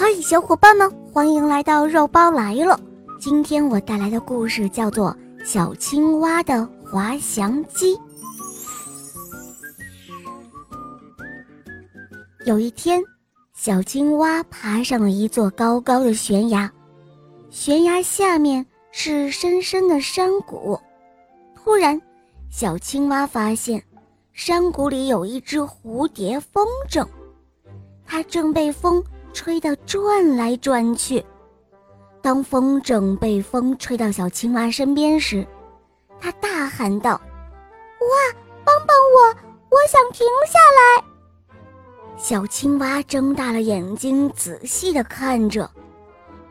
嗨，小伙伴们，欢迎来到肉包来了。今天我带来的故事叫做《小青蛙的滑翔机》。有一天，小青蛙爬上了一座高高的悬崖，悬崖下面是深深的山谷。突然，小青蛙发现山谷里有一只蝴蝶风筝，它正被风。吹得转来转去。当风筝被风吹到小青蛙身边时，它大喊道：“哇，帮帮我！我想停下来！”小青蛙睁大了眼睛，仔细地看着，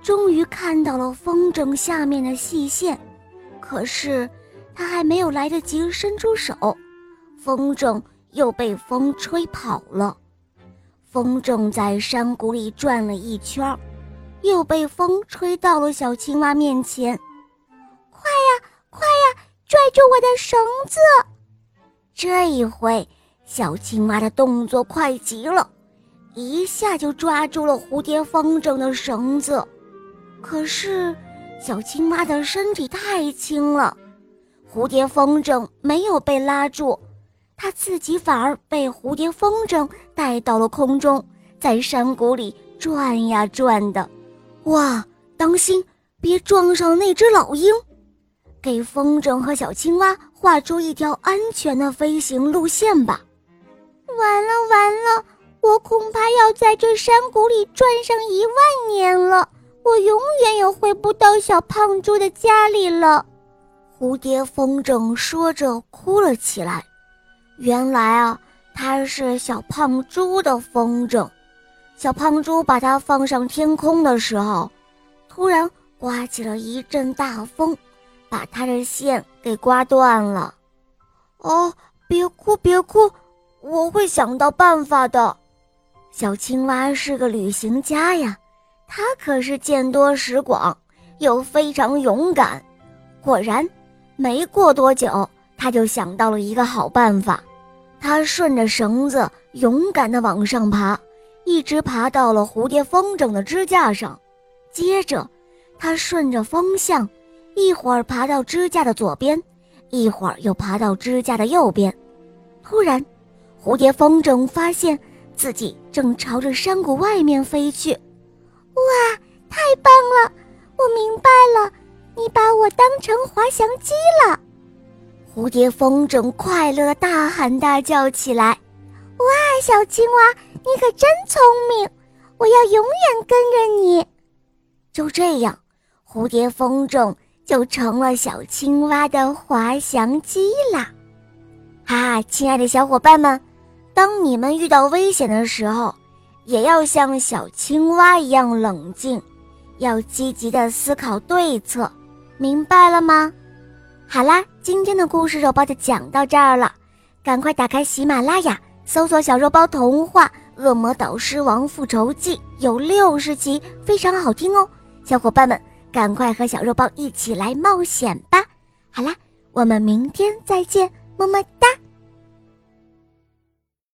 终于看到了风筝下面的细线。可是，它还没有来得及伸出手，风筝又被风吹跑了。风筝在山谷里转了一圈，又被风吹到了小青蛙面前。快呀，快呀，拽住我的绳子！这一回，小青蛙的动作快极了，一下就抓住了蝴蝶风筝的绳子。可是，小青蛙的身体太轻了，蝴蝶风筝没有被拉住。他自己反而被蝴蝶风筝带到了空中，在山谷里转呀转的。哇，当心，别撞上那只老鹰！给风筝和小青蛙画出一条安全的飞行路线吧。完了完了，我恐怕要在这山谷里转上一万年了，我永远也回不到小胖猪的家里了。蝴蝶风筝说着哭了起来。原来啊，它是小胖猪的风筝。小胖猪把它放上天空的时候，突然刮起了一阵大风，把它的线给刮断了。哦，别哭别哭，我会想到办法的。小青蛙是个旅行家呀，它可是见多识广，又非常勇敢。果然，没过多久，他就想到了一个好办法。他顺着绳子勇敢地往上爬，一直爬到了蝴蝶风筝的支架上。接着，他顺着风向，一会儿爬到支架的左边，一会儿又爬到支架的右边。突然，蝴蝶风筝发现自己正朝着山谷外面飞去。哇，太棒了！我明白了，你把我当成滑翔机了。蝴蝶风筝快乐大喊大叫起来：“哇，小青蛙，你可真聪明！我要永远跟着你。”就这样，蝴蝶风筝就成了小青蛙的滑翔机啦！哈，亲爱的小伙伴们，当你们遇到危险的时候，也要像小青蛙一样冷静，要积极的思考对策，明白了吗？好啦，今天的故事肉包就讲到这儿了，赶快打开喜马拉雅，搜索“小肉包童话《恶魔导师王复仇记》，有六十集，非常好听哦！小伙伴们，赶快和小肉包一起来冒险吧！好啦，我们明天再见，么么哒。